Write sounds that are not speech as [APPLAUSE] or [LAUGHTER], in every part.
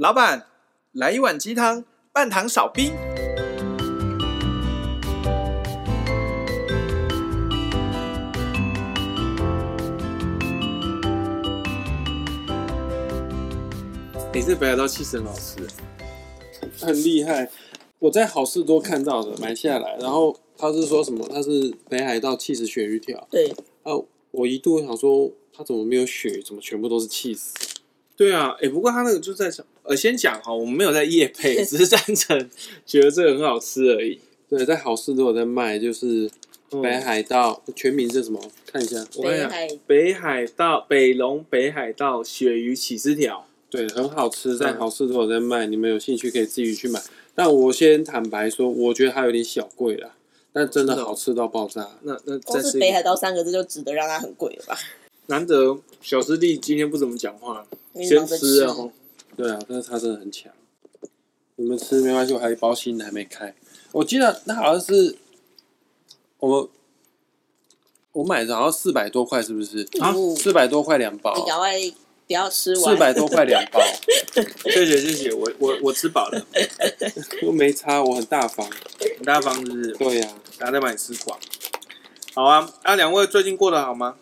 老板，来一碗鸡汤，半糖少冰。你是北海道气死很好吃，很厉害。我在好事多看到的，买下来，然后他是说什么？他是北海道气死鳕鱼条。对。啊，我一度想说，他怎么没有鳕鱼？怎么全部都是气死？对啊，哎、欸，不过他那个就在讲，呃，先讲哈，我们没有在夜配，只是单纯觉得这个很好吃而已。对，在好事都有在卖，就是北海道、嗯、全名是什么？看一下，我看一下，北海道北龙北海道鳕鱼起司条。对，很好吃，在好事都有在卖，你们有兴趣可以自己去买。但我先坦白说，我觉得它有点小贵了，但真的好吃到爆炸。那那光是北海道三个字就值得让它很贵了吧？难得小师弟今天不怎么讲话，先吃啊！对啊，但是他真的很强。你们吃没关系，我还有一包新的还没开。我记得那好像是我们我买的，好像四百多块，是不是？啊，四百多块两包。你赶快不要吃完。四百多块两包。[LAUGHS] 谢谢谢谢，我我我吃饱了，[LAUGHS] 又没差，我很大方，很大方是不是？对呀、啊，大家再把你吃光。好啊，啊，两位最近过得好吗？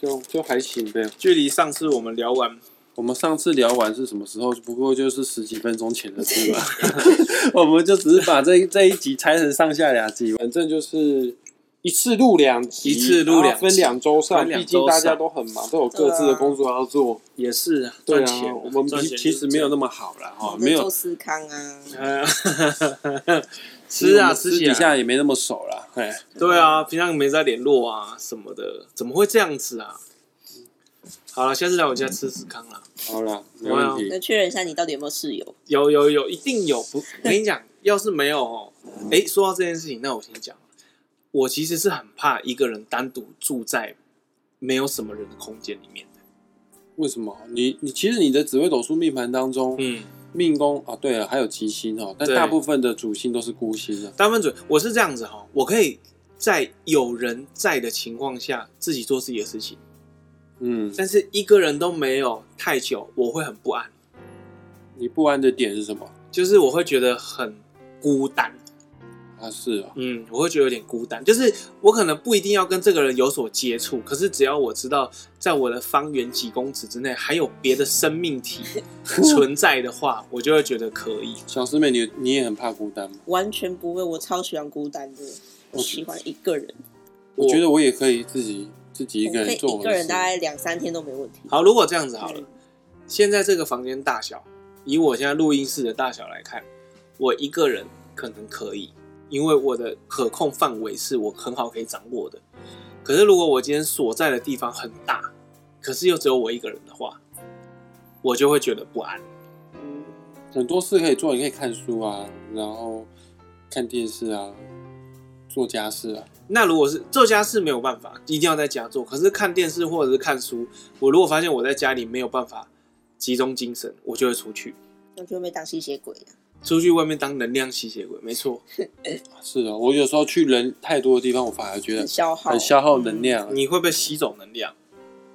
就就还行呗。距离上次我们聊完，我们上次聊完是什么时候？不过就是十几分钟前的事吧。[LAUGHS] [LAUGHS] 我们就只是把这这一集拆成上下两集，反正就是一次录两集，一次录两分两周上。毕竟大家都很忙，都有各自的工作要做。也是赚钱、啊，我们其实没有那么好了哈，没有做司康啊。[LAUGHS] 是啊，私底下也没那么熟了。对啊，平常没在联络啊什么的，怎么会这样子啊？好了，下次来我家吃司康了。好了，没问题。那确认一下，你到底有没有室友？有有有，一定有。不，我跟你讲，要是没有哦，哎，说到这件事情，那我先讲，我其实是很怕一个人单独住在没有什么人的空间里面的。为什么？你你其实你的紫微斗数命盘当中，嗯。命宫啊，对了，还有吉星哦，但大部分的主星都是孤星的。大部分主，我是这样子哈，我可以在有人在的情况下自己做自己的事情，嗯，但是一个人都没有太久，我会很不安。你不安的点是什么？就是我会觉得很孤单。啊，是啊，嗯，我会觉得有点孤单，就是我可能不一定要跟这个人有所接触，可是只要我知道在我的方圆几公尺之内还有别的生命体 [LAUGHS] 存在的话，我就会觉得可以。小师妹，你你也很怕孤单吗？完全不会，我超喜欢孤单的，我喜欢一个人。我觉得我也可以自己自己一个人做，一个人大概两三天都没问题。好，如果这样子好了，现在这个房间大小，以我现在录音室的大小来看，我一个人可能可以。因为我的可控范围是我很好可以掌握的，可是如果我今天所在的地方很大，可是又只有我一个人的话，我就会觉得不安。很多事可以做，你可以看书啊，然后看电视啊，做家事啊。那如果是做家事没有办法，一定要在家做。可是看电视或者是看书，我如果发现我在家里没有办法集中精神，我就会出去。我就会当吸血鬼啊。出去外面当能量吸血鬼，没错。[LAUGHS] 是的，我有时候去人太多的地方，我反而觉得很消耗，很消耗能量。你会不会吸走能量？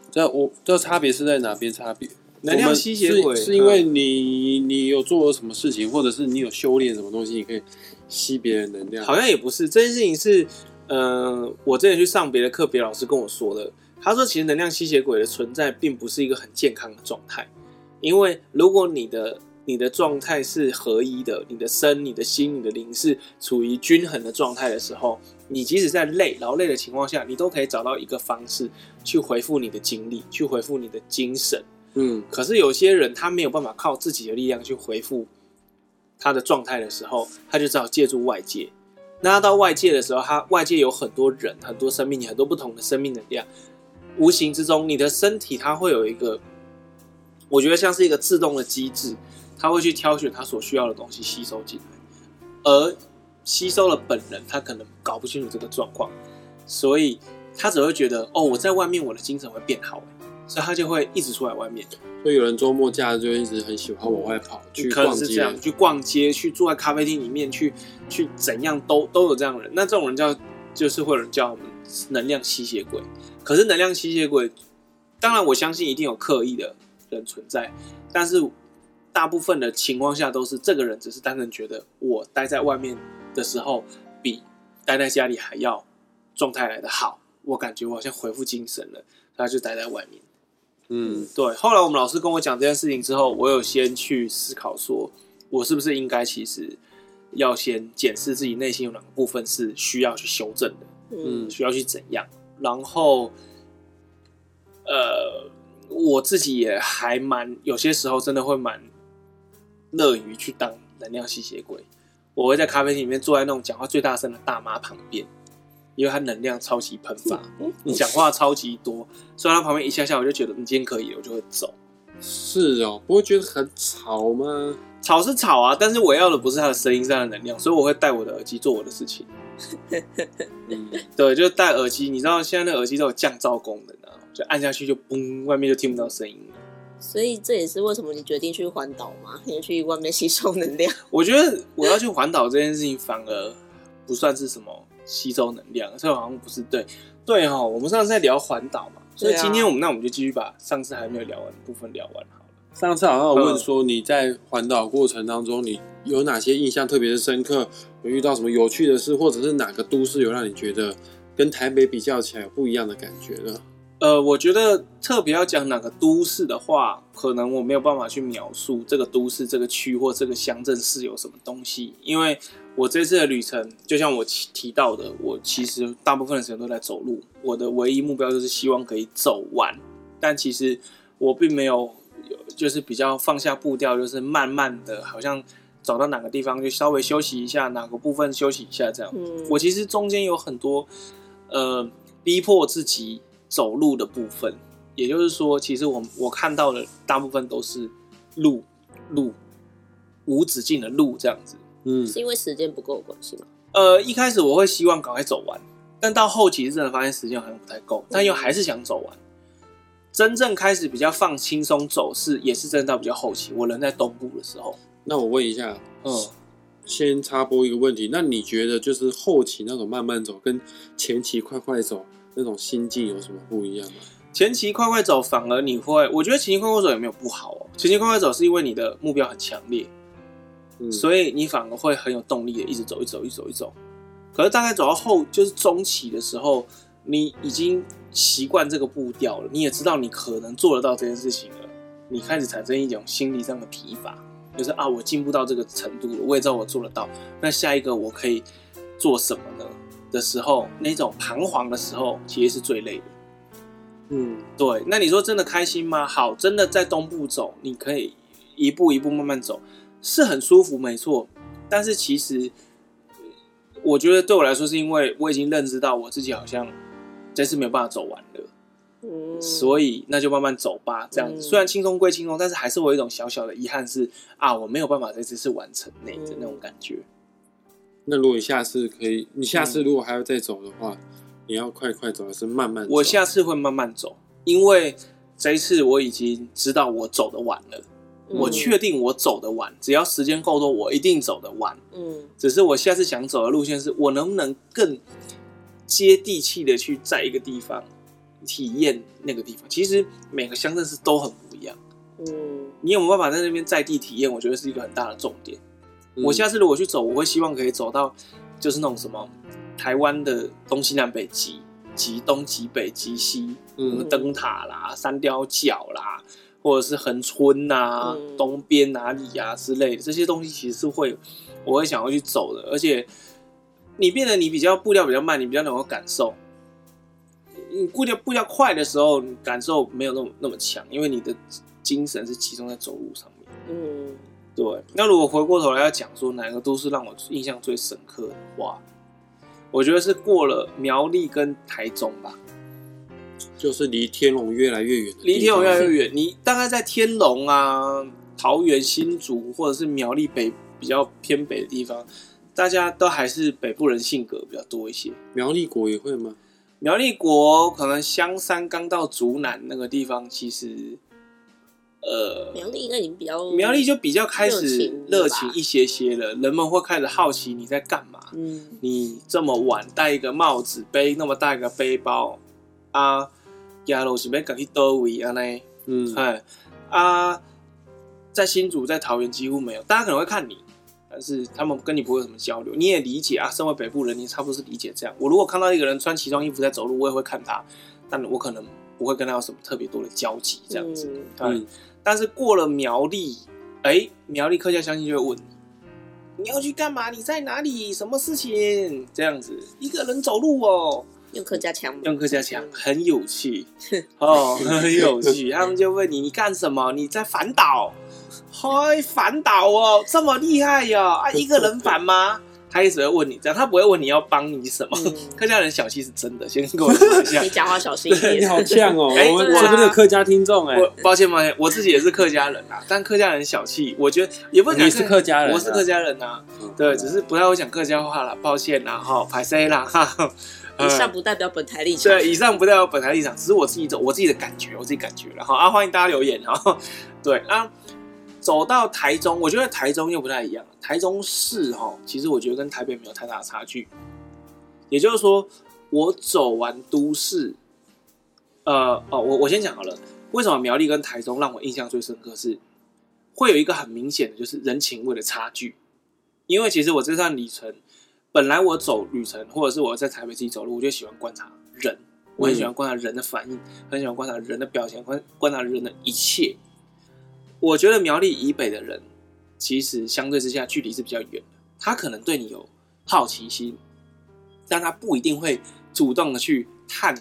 这我这差别是在哪边差别？能量吸血鬼是，是因为你你有做了什么事情，或者是你有修炼什么东西，你可以吸别人能量。好像也不是，这件事情是，呃，我之前去上别的课，别老师跟我说的。他说，其实能量吸血鬼的存在并不是一个很健康的状态，因为如果你的你的状态是合一的，你的身、你的心、你的灵是处于均衡的状态的时候，你即使在累、劳累的情况下，你都可以找到一个方式去回复你的精力，去回复你的精神。嗯，可是有些人他没有办法靠自己的力量去回复他的状态的时候，他就只好借助外界。那他到外界的时候，他外界有很多人、很多生命、很多不同的生命能量，无形之中，你的身体它会有一个，我觉得像是一个自动的机制。他会去挑选他所需要的东西吸收进来，而吸收了本人，他可能搞不清楚这个状况，所以他只会觉得哦，我在外面我的精神会变好，所以他就会一直出来外面。所以有人周末假日就一直很喜欢往外跑，去逛街，这样去逛街，去坐在咖啡厅里面，去去怎样都都有这样的人。那这种人叫就是会有人叫我们能量吸血鬼。可是能量吸血鬼，当然我相信一定有刻意的人存在，但是。大部分的情况下都是这个人只是单纯觉得我待在外面的时候比待在家里还要状态来的好，我感觉我好像恢复精神了，他就待在外面。嗯，对。后来我们老师跟我讲这件事情之后，我有先去思考说，我是不是应该其实要先检视自己内心有哪个部分是需要去修正的，嗯，需要去怎样，然后，呃。我自己也还蛮，有些时候真的会蛮乐于去当能量吸血鬼。我会在咖啡厅里面坐在那种讲话最大声的大妈旁边，因为他能量超级喷发，你讲话超级多，所以她旁边一下下我就觉得你今天可以，我就会走。是哦，不会觉得很吵吗？吵是吵啊，但是我要的不是他的声音上的能量，所以我会戴我的耳机做我的事情。[LAUGHS] 嗯，对，就戴耳机。你知道现在那耳机都有降噪功能啊。就按下去就嘣，外面就听不到声音了。所以这也是为什么你决定去环岛吗？你去外面吸收能量？我觉得我要去环岛这件事情反而不算是什么吸收能量，这好像不是对对哈。我们上次在聊环岛嘛，所以今天我们那我们就继续把上次还没有聊完的部分聊完好了。上次好像有问说你在环岛过程当中，你有哪些印象特别的深刻？有遇到什么有趣的事，或者是哪个都市有让你觉得跟台北比较起来有不一样的感觉呢？呃，我觉得特别要讲哪个都市的话，可能我没有办法去描述这个都市、这个区或这个乡镇是有什么东西，因为我这次的旅程，就像我提到的，我其实大部分的时间都在走路，我的唯一目标就是希望可以走完，但其实我并没有，就是比较放下步调，就是慢慢的，好像走到哪个地方就稍微休息一下，哪个部分休息一下这样。嗯，我其实中间有很多，呃，逼迫自己。走路的部分，也就是说，其实我我看到的大部分都是路路无止境的路这样子。嗯，是因为时间不够关系吗？呃，一开始我会希望赶快走完，但到后期是真的发现时间好像不太够，但又还是想走完。真正开始比较放轻松走是也是真的到比较后期，我人在东部的时候。那我问一下，嗯，先插播一个问题，那你觉得就是后期那种慢慢走跟前期快快走？那种心境有什么不一样吗？前期快快走，反而你会，我觉得前期快快走也没有不好哦。前期快快走是因为你的目标很强烈，嗯，所以你反而会很有动力的一直走，一直走，一直走，一直走。可是大概走到后，就是中期的时候，你已经习惯这个步调了，你也知道你可能做得到这件事情了，你开始产生一种心理上的疲乏，就是啊，我进步到这个程度了，我也知道我做得到，那下一个我可以做什么呢？的时候，那种彷徨的时候，其实是最累的。嗯，对。那你说真的开心吗？好，真的在东部走，你可以一步一步慢慢走，是很舒服，没错。但是其实，我觉得对我来说，是因为我已经认知到我自己好像这次没有办法走完了。嗯，所以那就慢慢走吧。这样子，嗯、虽然轻松归轻松，但是还是我有一种小小的遗憾是，是啊，我没有办法在这次完成那的那种感觉。那如果你下次可以，你下次如果还要再走的话，嗯、你要快快走还是慢慢走？我下次会慢慢走，因为这一次我已经知道我走的晚了，嗯、我确定我走的晚，只要时间够多，我一定走得晚。嗯，只是我下次想走的路线是我能不能更接地气的去在一个地方体验那个地方。其实每个乡镇是都很不一样。嗯，你有没有办法在那边在地体验？我觉得是一个很大的重点。我下次如果去走，我会希望可以走到，就是那种什么台湾的东西南北极、极东极北极西，嗯，灯塔啦、山雕角啦，或者是恒春呐、啊、嗯、东边哪里啊之类的这些东西，其实是会我会想要去走的。而且你变得你比较步调比较慢，你比较能够感受。你步调步调快的时候，你感受没有那么那么强，因为你的精神是集中在走路上面。嗯。对，那如果回过头来要讲说哪个都是让我印象最深刻的话，我觉得是过了苗栗跟台中吧，就是离天龙越来越远，离天龙越来越远。你大概在天龙啊、桃园、新竹或者是苗栗北比较偏北的地方，大家都还是北部人性格比较多一些。苗栗国也会吗？苗栗国可能香山刚到竹南那个地方，其实。呃，苗栗应该已经比较苗栗就比较开始热情一些些了，人们会开始好奇你在干嘛。嗯，你这么晚戴一个帽子，背那么大一个背包啊，走路是要赶去多位啊呢？嗯，哎啊，在新竹、在桃园几乎没有，大家可能会看你，但是他们跟你不会有什么交流，你也理解啊。身为北部人，你差不多是理解这样。我如果看到一个人穿奇装异服在走路，我也会看他，但我可能不会跟他有什么特别多的交集，这样子。嗯，但是过了苗栗，哎、欸，苗栗客家乡亲就会问你，你要去干嘛？你在哪里？什么事情？这样子，一个人走路哦。用客家腔，用客家腔，很有趣 [LAUGHS] 哦，很有趣。他们就问你，你干什么？你在反导？嗨，反导哦，这么厉害哟！啊，[LAUGHS] 一个人反吗？他一直会问你这样，他不会问你要帮你什么。[LAUGHS] 客家人小气是真的，先跟我说一下。你讲话小心一点。[LAUGHS] 你好呛哦，我我这边的客家听众哎，抱歉抱歉，我自己也是客家人啊，[LAUGHS] 但客家人小气，我觉得也不你是客家人，我是客家人啊，对，只是不太会讲客家话了，抱歉啦哈，拍谢啦哈。以上不代表本台立场。对，以上不代表本台立场，只是我自己走我自己的感觉，我自己感觉了哈啊，欢迎大家留言哈。对啊，走到台中，我觉得台中又不太一样。台中市哈，其实我觉得跟台北没有太大的差距。也就是说，我走完都市，呃哦，我我先讲好了，为什么苗栗跟台中让我印象最深刻是，会有一个很明显的就是人情味的差距，因为其实我这段旅程。本来我走旅程，或者是我在台北自己走路，我就喜欢观察人，我很喜欢观察人的反应，很喜欢观察人的表情，观观察人的一切。我觉得苗栗以北的人，其实相对之下距离是比较远的，他可能对你有好奇心，但他不一定会主动的去探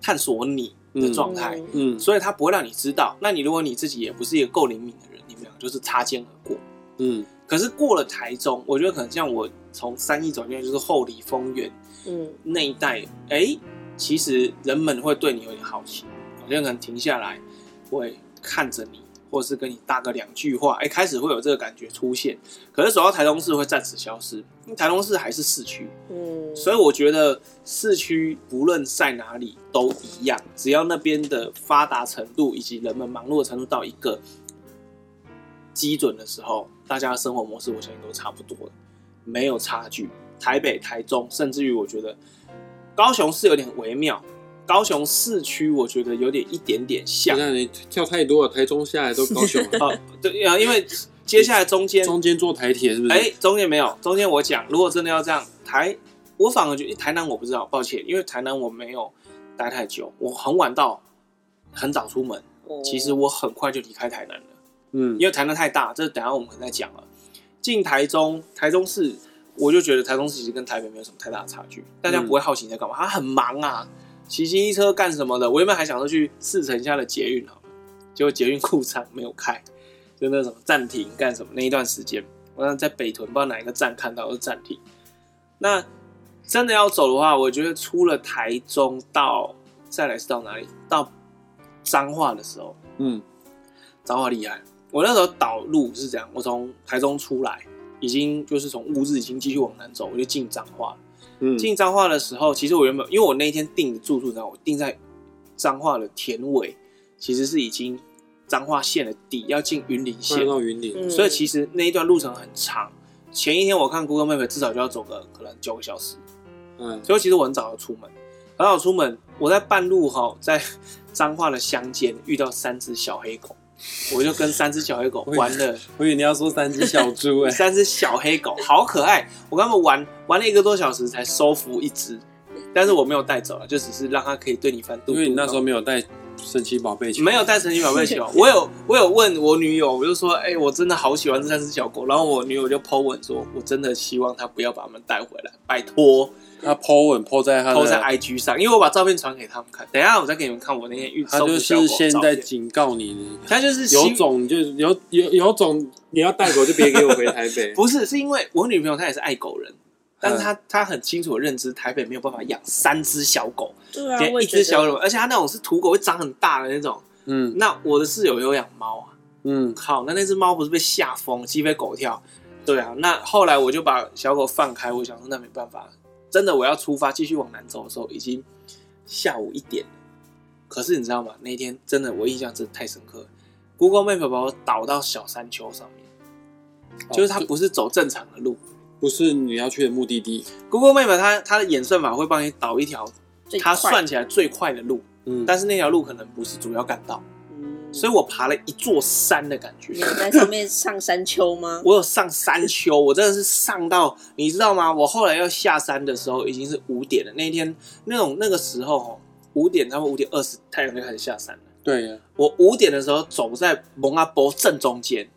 探索你的状态，嗯，所以他不会让你知道。那你如果你自己也不是一个够灵敏的人，你们俩就是擦肩而过，嗯。可是过了台中，我觉得可能像我。从三义走进来就是后里丰原，嗯，那一带，哎、欸，其实人们会对你有点好奇，好像可能停下来，会看着你，或是跟你搭个两句话，哎、欸，开始会有这个感觉出现。可是走到台中市会暂时消失，因为台中市还是市区，嗯，所以我觉得市区不论在哪里都一样，只要那边的发达程度以及人们忙碌的程度到一个基准的时候，大家的生活模式我相信都差不多了。没有差距，台北、台中，甚至于我觉得高雄是有点微妙。高雄市区我觉得有点一点点像。那你跳太多了，台中下来都高雄了。[LAUGHS] 哦，对啊，因为接下来中间中间坐台铁是不是？哎，中间没有，中间我讲，如果真的要这样，台我反而觉得台南我不知道，抱歉，因为台南我没有待太久，我很晚到，很早出门，其实我很快就离开台南了。嗯，因为台南太大，这等下我们可能再讲了。进台中，台中市，我就觉得台中市其实跟台北没有什么太大的差距。大家不会好奇你在干嘛，他很忙啊，骑机车干什么的。我原本还想说去四城下的捷运好了，结果捷运库仓没有开，就那什么暂停干什么那一段时间，我在北屯不知道哪一个站看到是暂停。那真的要走的话，我觉得出了台中到再来是到哪里？到彰化的时候，嗯，彰化厉害。我那时候导路是这样，我从台中出来，已经就是从乌日已经继续往南走，我就进彰化了。嗯，进彰化的时候，其实我原本因为我那一天订的住宿，你知道，我订在彰化的田尾，其实是已经彰化县的底，要进云林县。到云林，所以其实那一段路程很长。前一天我看 Google Map 至少就要走个可能九个小时，嗯，所以其实我很早就出门，很早出门，我在半路哈，在彰化的乡间遇到三只小黑狗。我就跟三只小黑狗玩了，我以为你要说三只小猪哎，[LAUGHS] 三只小黑狗好可爱，我跟他们玩玩了一个多小时才收服一只，但是我没有带走了，就只是让它可以对你翻肚。因为你那时候没有带神奇宝贝球，没有带神奇宝贝球，我有我有问我女友，我就说，哎、欸，我真的好喜欢这三只小狗，然后我女友就 po 文说，我真的希望她不要把它们带回来，拜托。他 po 文 po 在他 po 在 IG 上，因为我把照片传给他们看。等一下我再给你们看我那天遇到。他就是现在警告你，他就是有种就有有有种，你要带狗就别给我回台北。[LAUGHS] 不是，是因为我女朋友她也是爱狗人，但是她她很清楚的认知台北没有办法养三只小狗，对啊，一只小狗，而且他那种是土狗，会长很大的那种。嗯，那我的室友有养猫啊，嗯，好，那那只猫不是被吓疯，鸡飞狗跳。对啊，那后来我就把小狗放开，我想说那没办法。真的，我要出发继续往南走的时候，已经下午一点了。可是你知道吗？那天真的，我印象真的太深刻了。Google Map 把我导到小山丘上面，哦、就是它不是走正常的路，不是你要去的目的地。Google Map 它它的演算法会帮你导一条它算起来最快的路，嗯，但是那条路可能不是主要干道，嗯，所以我爬了一座山的感觉。你有在上面上山丘吗？[LAUGHS] 我有上山丘，我真的是上到，你知道吗？我后来要下山的时候已经是五点了。那一天那种那个时候，五点，差不多五点二十，太阳就开始下山了。对呀，我五点的时候走在蒙阿波正中间，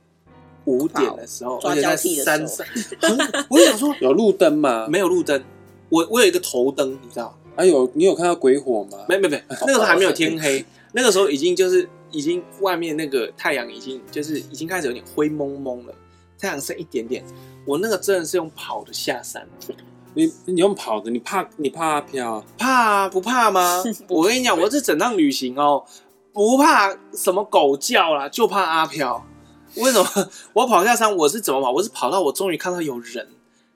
五点的时候，而且在山上，[LAUGHS] 我就想说 [LAUGHS] 有路灯吗？没有路灯，我我有一个头灯，你知道？哎有你有看到鬼火吗？没没没，那个时候还没有天黑，那个时候已经就是已经外面那个太阳已经就是已经开始有点灰蒙蒙了，太阳剩一点点。我那个真的是用跑的下山，你你用跑的，你怕你怕阿飘？怕啊，不怕吗？[LAUGHS] 我跟你讲，我这整趟旅行哦，不怕什么狗叫啦，就怕阿飘。为什么？我跑下山，我是怎么跑？我是跑到我终于看到有人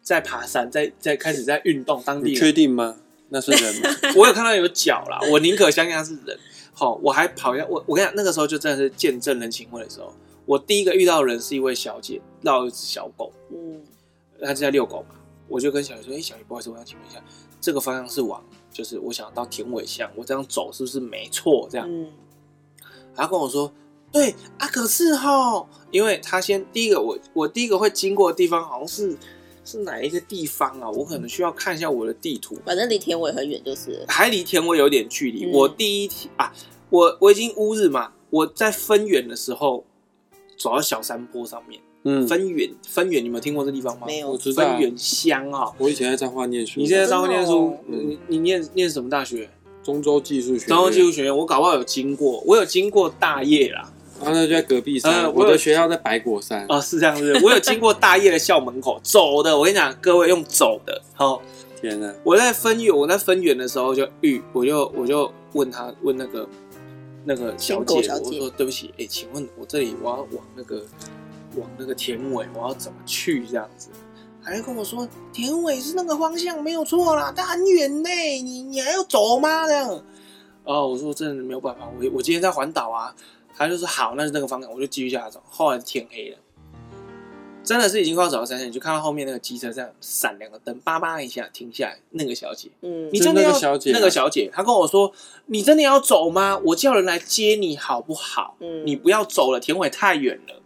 在爬山，在在开始在运动。当地你确定吗？那是人吗？[LAUGHS] 我有看到有脚啦，我宁可相信他是人。好，我还跑一下，我我跟你讲，那个时候就真的是见证人情味的时候。我第一个遇到的人是一位小姐，绕一只小狗，嗯，她正在遛狗嘛。我就跟小姐说：“哎、欸，小姐，不好意思，我想请问一下，这个方向是往，就是我想到田尾巷，我这样走是不是没错？这样。嗯”她跟我说：“对啊，可是哈，因为她先第一个，我我第一个会经过的地方好像是。”是哪一个地方啊？我可能需要看一下我的地图。反正离田尾很远，就是还离田尾有点距离。嗯、我第一天啊，我我已经乌日嘛，我在分园的时候走到小山坡上面。嗯，分园分园，你们有听过这地方吗？没有，我知道分园乡啊。我以前在彰化念书。你现在在彰化念书？哦、你你念念什么大学？中州技术学院。中州技术学院，我搞不好有经过，我有经过大业啦。啊，那就在隔壁山。我的学校在白果山。哦，是这样子。我有经过大业的校门口，[LAUGHS] 走的。我跟你讲，各位用走的。好，天哪！我在分园，我在分园的时候就遇，我就我就问他，问那个那个小姐，小姐我说对不起，哎、欸，请问我这里我要往那个往那个田尾，我要怎么去？这样子，还跟我说田尾是那个方向，没有错啦，但很远呢，你你还要走吗？这样。哦，我说真的没有办法，我我今天在环岛啊。他就说好，那是那个方向，我就继续下走。后来天黑了，真的是已经快要走到山线，你就看到后面那个机车这样闪两个灯，叭叭一下停下来。那个小姐，嗯，你真的要那个小姐，那个小姐，她跟我说：“你真的要走吗？我叫人来接你好不好？嗯，你不要走了，田尾太远了。”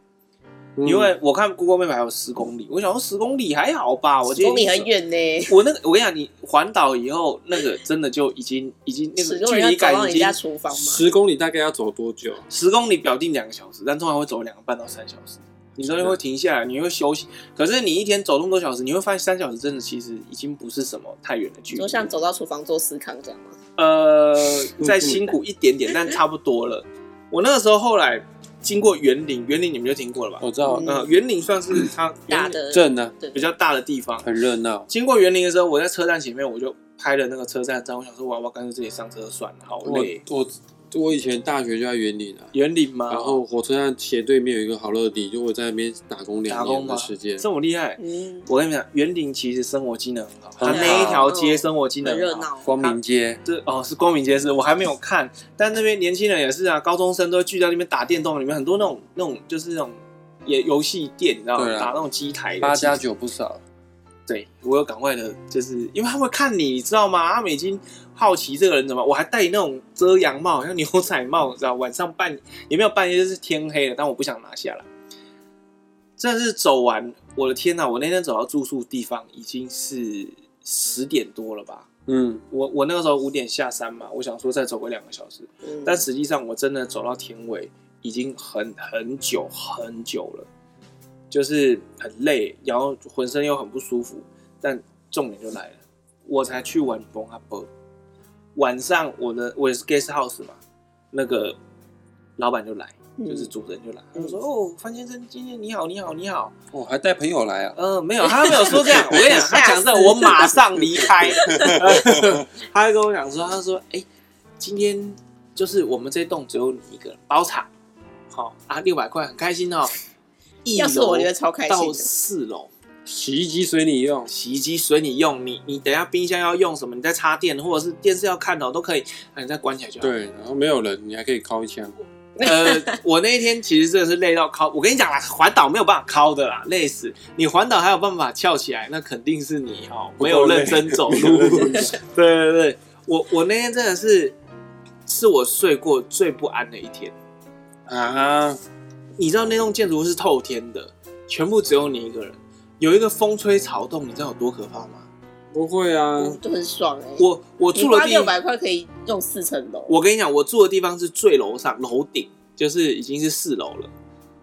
因为我看 Google Map 还有十公里，我想说十公里还好吧，我觉得十公里很远呢。我那个，我跟你讲，你环岛以后，那个真的就已经已经那个距离感已经。十公里大概要走多久？十公里表定两个小时，但通常会走两个半到三小时。你中间会停下来，你会休息。可是你一天走那么多小时，你会发现三小时真的其实已经不是什么太远的距离。就像走到厨房做司康这样吗？呃，再辛苦一点点，但差不多了。我那个时候后来。经过园林，园林你们就听过了吧？我知道，呃，园林算是它大的镇呢，比较大的地方，很热闹。经过园林的时候，我在车站前面，我就拍了那个车站照，我想说，我要不要干脆自己上车算了，好累。我。我我以前大学就在园林啊，园林嘛？然后火车站斜对面有一个好乐迪，就我在那边打工两年的时间，这么厉害。嗯，我跟你讲，园林其实生活机能很好，它那一条街生活机能很热闹。光明街，这哦是光明街，是我还没有看，但那边年轻人也是啊，高中生都会聚在那边打电动，里面很多那种那种就是那种也游戏店，你知道吗？打那种机台，八加九不少。对，我有赶快的，就是因为他会看你，你知道吗？他们已经好奇这个人怎么，我还戴那种遮阳帽，像牛仔帽，你知道，晚上半也没有半夜，就是天黑了，但我不想拿下来。真的是走完，我的天哪！我那天走到住宿地方已经是十点多了吧？嗯，我我那个时候五点下山嘛，我想说再走个两个小时，嗯，但实际上我真的走到田尾已经很很久很久了。就是很累，然后浑身又很不舒服，但重点就来了，我才去完崩阿波，晚上我的我也是 guest house 嘛，那个老板就来，就是主人就来，他就说：“哦，范先生，今天你好，你好，你好。”哦，还带朋友来啊？嗯，没有，他没有说这样。[LAUGHS] 我跟你讲，他讲这，我马上离开。[LAUGHS] 他还跟我讲说：“他说，哎，今天就是我们这栋只有你一个人包场，好啊，六百块，很开心哦。[LAUGHS] ”要是我觉得超开心。到四楼，洗衣机随你用，洗衣机随你用。你你等下冰箱要用什么，你再插电，或者是电视要看的都可以，那你再关起来就好。对，然后没有人，你还可以敲一枪。[LAUGHS] 呃，我那一天其实真的是累到敲。我跟你讲啦，环岛没有办法敲的啦，累死。你环岛还有办法翘起来，那肯定是你哦，没有认真走路。[LAUGHS] 对对对，我我那天真的是是我睡过最不安的一天。啊，你知道那栋建筑物是透天的，全部只有你一个人，有一个风吹草动，你知道有多可怕吗？不会啊，就很爽哎、欸。我我住的地六百块可以用四层楼。我跟你讲，我住的地方是最楼上楼顶，就是已经是四楼了，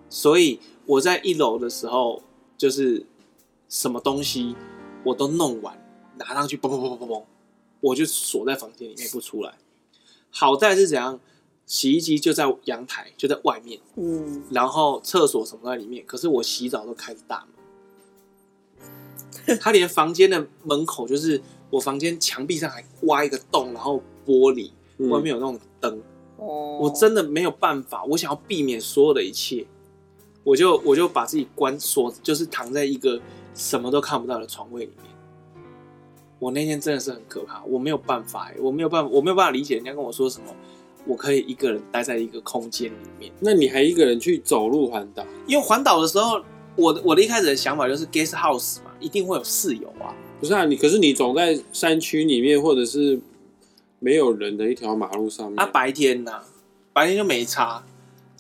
所以我在一楼的时候，就是什么东西我都弄完，拿上去，嘣嘣嘣嘣嘣，我就锁在房间里面不出来。好在是怎样？洗衣机就在阳台，就在外面，嗯，然后厕所什么在里面。可是我洗澡都开着大门，[LAUGHS] 他连房间的门口，就是我房间墙壁上还挖一个洞，然后玻璃外面有那种灯。哦，我真的没有办法，我想要避免所有的一切，我就我就把自己关锁，就是躺在一个什么都看不到的床位里面。我那天真的是很可怕，我没有办法，我没有办法，我没有办法理解人家跟我说什么。我可以一个人待在一个空间里面，那你还一个人去走路环岛？因为环岛的时候，我的我的一开始的想法就是 guest house 嘛，一定会有室友啊。不是啊，你可是你走在山区里面，或者是没有人的一条马路上面。啊，白天呐、啊，白天就没差，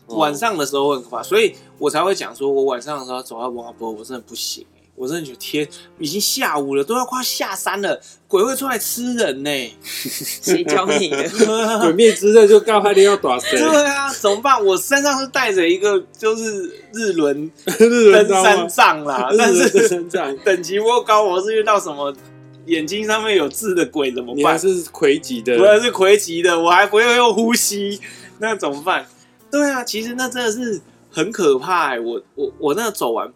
晚上的时候会很可怕，所以我才会讲说，我晚上的时候走到文华波，我真的不行。我真的觉得天，已经下午了，都要快下山了，鬼会出来吃人呢？[LAUGHS] 谁教你的？[LAUGHS] 鬼灭之刃就告他你要打谁？对啊，怎么办？我身上是带着一个就是日轮 [LAUGHS] 日轮登山杖啦，但是登山杖等级不够高，我是遇到什么眼睛上面有痣的鬼怎么办？你还是魁级的，我还是魁级的，我还不会用呼吸，那怎么办？对啊，其实那真的是很可怕、欸。我我我那个走完。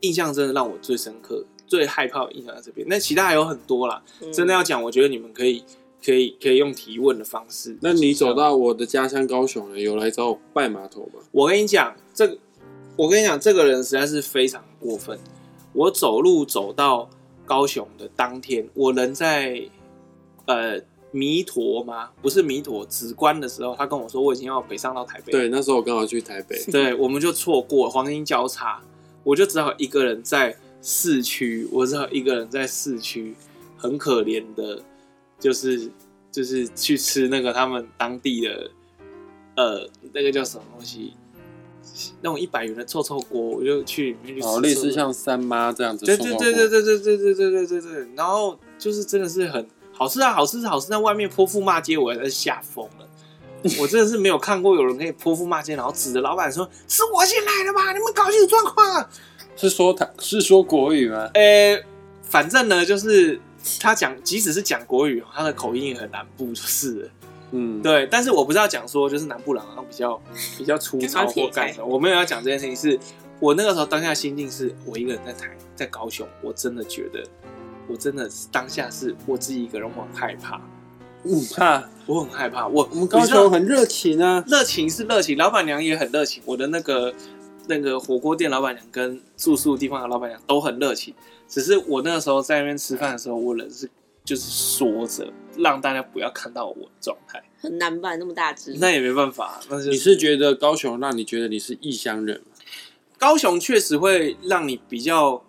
印象真的让我最深刻、最害怕的印象在这边。那其他还有很多啦，嗯、真的要讲，我觉得你们可以、可以、可以用提问的方式。那你走到我的家乡高雄了，有来找我拜码头吗？我跟你讲，这个，我跟你讲，这个人实在是非常过分。我走路走到高雄的当天，我人在呃弥陀吗？不是弥陀，梓官的时候，他跟我说我已经要北上到台北。对，那时候我刚好去台北，对，我们就错过黄金交叉。我就只好一个人在市区，我只好一个人在市区，很可怜的，就是就是去吃那个他们当地的，呃，那个叫什么东西，那种一百元的臭臭锅，我就去里面去吃。哦，类似像三妈这样子。对对对对对对对对对对对对。然后就是真的是很好吃啊，好吃是好吃，但外面泼妇骂街，我也在吓疯了。我真的是没有看过有人可以泼妇骂街，然后指着老板说：“是我先来的吧？你们搞清楚状况啊！”是说他是说国语吗？呃、欸，反正呢，就是他讲，即使是讲国语，他的口音也很南部，就是，嗯，对。但是我不是要讲说，就是南部人好像比较比较粗糙或干什么，我没有要讲这件事情。是我那个时候当下心境是，我一个人在台，在高雄，我真的觉得，我真的当下是我自己一个人，我很害怕。嗯，怕，我很害怕。我我们高雄很热情啊，热情是热情，老板娘也很热情。我的那个那个火锅店老板娘跟住宿地方的老板娘都很热情。只是我那个时候在那边吃饭的时候，我人是就是缩着，让大家不要看到我的状态。很难办，那么大只，那也没办法。那就是、你是觉得高雄让你觉得你是异乡人吗？高雄确实会让你比较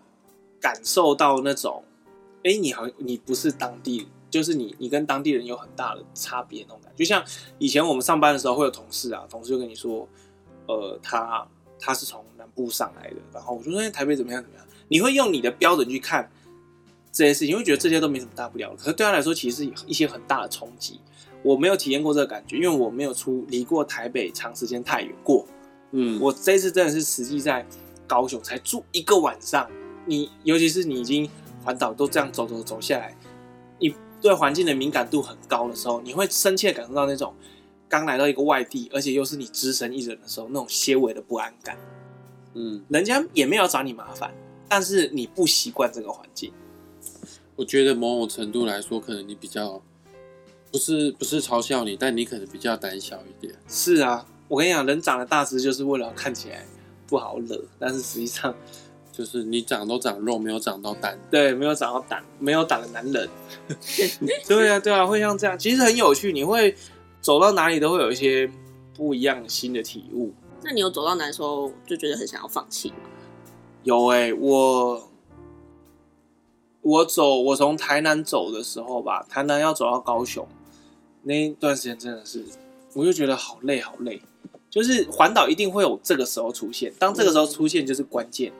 感受到那种，哎、欸，你好，你不是当地人。就是你，你跟当地人有很大的差别那种感觉，就像以前我们上班的时候会有同事啊，同事就跟你说，呃，他他是从南部上来的，然后我就说，哎，台北怎么样怎么样？你会用你的标准去看这些事情，会觉得这些都没什么大不了的。可是对他来说，其实是一些很大的冲击。我没有体验过这个感觉，因为我没有出离过台北长时间太远过。嗯，我这次真的是实际在高雄才住一个晚上，你尤其是你已经环岛都这样走走走下来，你。对环境的敏感度很高的时候，你会深切感受到那种刚来到一个外地，而且又是你只身一人的时候，那种些微的不安感。嗯，人家也没有找你麻烦，但是你不习惯这个环境。我觉得某种程度来说，可能你比较不是不是嘲笑你，但你可能比较胆小一点。是啊，我跟你讲，人长得大只就是为了看起来不好惹，但是实际上。就是你长都长肉，没有长到胆。对，没有长到胆，没有胆的男人。[LAUGHS] [LAUGHS] 对啊，对啊，会像这样，其实很有趣。你会走到哪里都会有一些不一样新的体悟。那你有走到哪的时候就觉得很想要放弃吗？有哎、欸，我我走，我从台南走的时候吧，台南要走到高雄那一段时间真的是，我就觉得好累好累。就是环岛一定会有这个时候出现，当这个时候出现就是关键，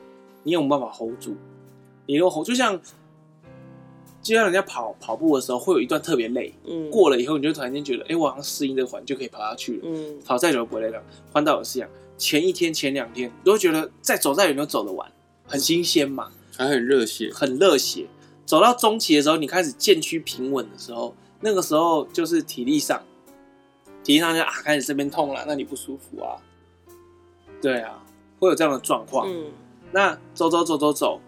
你有没有办法 hold 住？你如果 hold，就像就像人家跑跑步的时候，会有一段特别累，嗯，过了以后你就突然间觉得，哎、欸，我好像适应这个环就可以跑下去了，嗯，跑再久都不会累了。环岛也是一样，前一天前两天都会觉得再走再远都走得完，很新鲜嘛，还很热血，很热血。走到中期的时候，你开始渐趋平稳的时候，那个时候就是体力上，体力上就啊开始这边痛了，那你不舒服啊？对啊，会有这样的状况。嗯，那走走走走走，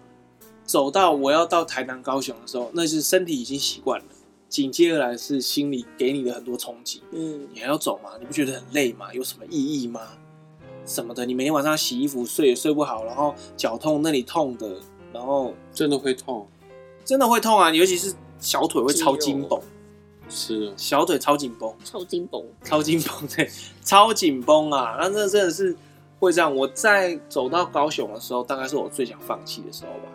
走到我要到台南高雄的时候，那是身体已经习惯了，紧接而来是心里给你的很多冲击。嗯，你还要走吗？你不觉得很累吗？有什么意义吗？什么的？你每天晚上洗衣服睡也睡不好，然后脚痛那里痛的，然后真的会痛。真的会痛啊，尤其是小腿会超紧绷，是小腿超紧绷，超紧绷，超紧绷，对，超紧绷啊！那这真的是会这样。我在走到高雄的时候，大概是我最想放弃的时候吧。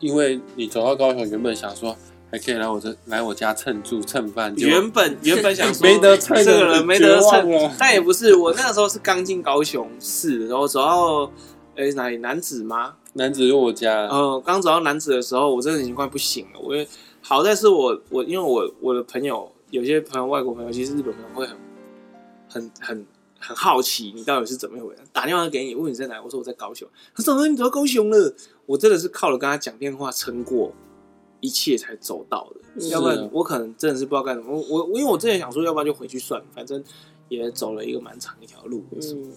因为你走到高雄，原本想说还可以来我这来我家蹭住蹭饭，原本原本想说 [LAUGHS] 没得蹭这个人没得蹭，但也不是。我那个时候是刚进高雄市，然后走到哎、欸、哪里男子吗？男子是我家。嗯，刚走到男子的时候，我真的已经快不行了。我好在是我我因为我我的朋友有些朋友外国朋友，其实日本朋友会很很很很好奇你到底是怎么一回事，打电话给你问你在哪，我说我在高雄。他说你走到高雄了，我真的是靠了跟他讲电话撑过一切才走到的，要不然我可能真的是不知道该怎么。我我因为我之前想说，要不然就回去算了，反正也走了一个蛮长一条路。嗯，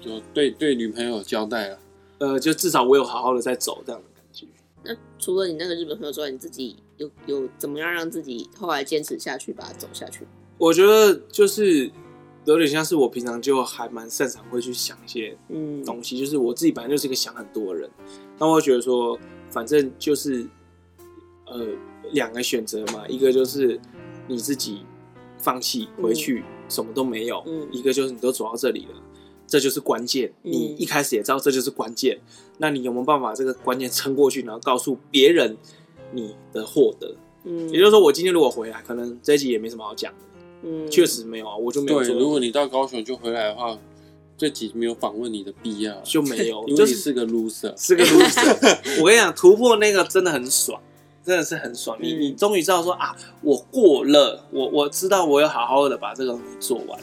就对对女朋友交代了。呃，就至少我有好好的在走这样的感觉。那除了你那个日本朋友之外，你自己有有怎么样让自己后来坚持下去，把它走下去？我觉得就是有点像是我平常就还蛮擅长会去想一些嗯东西，嗯、就是我自己本来就是一个想很多的人，那我会觉得说，反正就是呃两个选择嘛，一个就是你自己放弃回去、嗯、什么都没有，嗯，一个就是你都走到这里了。这就是关键，你一开始也知道这就是关键，嗯、那你有没有办法这个关键撑过去，然后告诉别人你的获得？嗯，也就是说，我今天如果回来，可能这一集也没什么好讲的。嗯，确实没有啊，我就没有。对，如果你到高雄就回来的话，这集没有访问你的必要，就没有，[LAUGHS] 因为你是个 loser，是个 loser。[LAUGHS] 我跟你讲，突破那个真的很爽，真的是很爽。嗯、你你终于知道说啊，我过了，我我知道我要好好的把这个东西做完，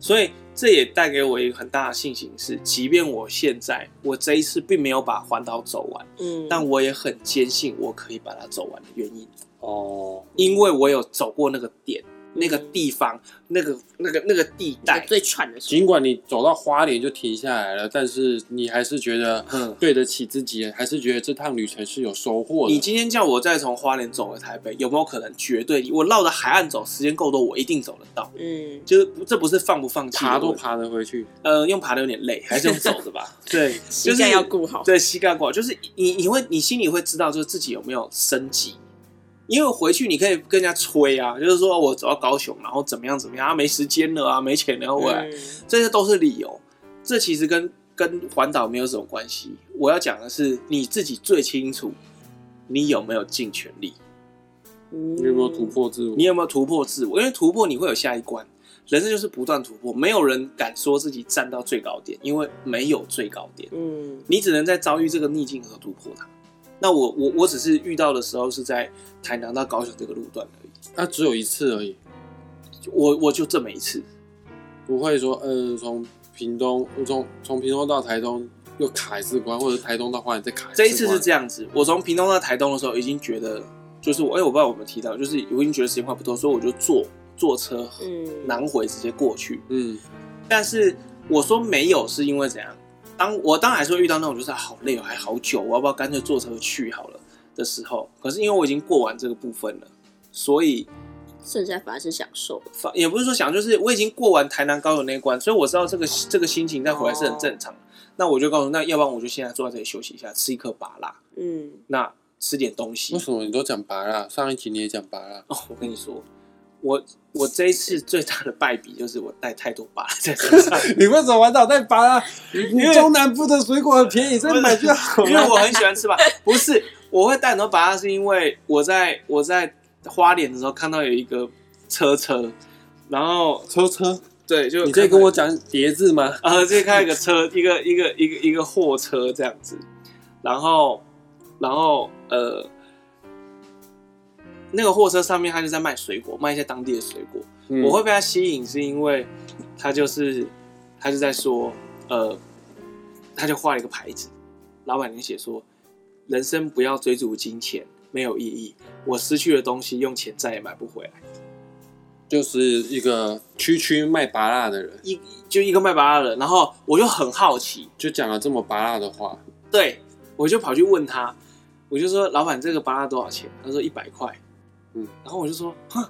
所以。这也带给我一个很大的信心，是，即便我现在我这一次并没有把环岛走完，嗯，但我也很坚信我可以把它走完的原因，哦，因为我有走过那个点。那个地方，那个、那个、那个地带最喘的时候。尽管你走到花莲就停下来了，但是你还是觉得，嗯，对得起自己，还是觉得这趟旅程是有收获的。你今天叫我再从花莲走回台北，有没有可能？绝对，我绕着海岸走，时间够多，我一定走得到。嗯，就是这不是放不放弃，爬都爬得回去。呃，用爬的有点累，还是用走的吧？[LAUGHS] [LAUGHS] 对，膝盖要顾好。对，膝盖顾好，就是你你会你心里会知道，就是自己有没有升级。因为回去你可以跟人家吹啊，就是说我走到高雄，然后怎么样怎么样啊，没时间了啊，没钱了回来，嗯、这些都是理由。这其实跟跟环岛没有什么关系。我要讲的是你自己最清楚，你有没有尽全力？你有没有突破自我？你有没有突破自我？因为突破你会有下一关，人生就是不断突破，没有人敢说自己站到最高点，因为没有最高点。嗯，你只能在遭遇这个逆境和突破它。那我我我只是遇到的时候是在台南到高雄这个路段而已，那只有一次而已，我我就这么一次，不会说呃从屏东从从屏东到台东又卡一次关，或者台东到花莲再卡一次关。这一次是这样子，我从屏东到台东的时候已经觉得就是我哎、欸、我不知道我有没有提到，就是我已经觉得时间快不多，所以我就坐坐车嗯。南回直接过去。嗯，但是我说没有是因为怎样？当我当然还是会遇到那种就是好累哦，还好久，我要不要干脆坐车去好了的时候？可是因为我已经过完这个部分了，所以剩下反而是享受。反也不是说享受，就是我已经过完台南高雄那一关，所以我知道这个这个心情再回来是很正常。哦、那我就告诉那要不然我就现在坐在这里休息一下，吃一颗拔辣。嗯，那吃点东西。为什么你都讲拔辣？上一集你也讲拔辣。哦，我跟你说。我我这一次最大的败笔就是我带太多芭乐在身上。[LAUGHS] 你为什么玩到带芭乐？因为中南部的水果很便宜，再买就好。因为我很喜欢吃芭乐。不是，我会带很多芭乐，是因为我在我在花莲的时候看到有一个车车，然后车车对，就你可以跟我讲叠字吗？[LAUGHS] 啊，这开一个车，一个一个一个一个货车这样子，然后然后呃，那个货车上面他就在卖水果，卖一些当地的水果。嗯、我会被他吸引，是因为他就是他就在说，呃，他就画了一个牌子，老板娘写说，人生不要追逐金钱，没有意义。我失去的东西，用钱再也买不回来。就是一个区区卖芭辣的人，一就一个卖芭辣的人，然后我就很好奇，就讲了这么芭辣的话，对，我就跑去问他，我就说老板这个芭辣多少钱？他说一百块，嗯，然后我就说，哼，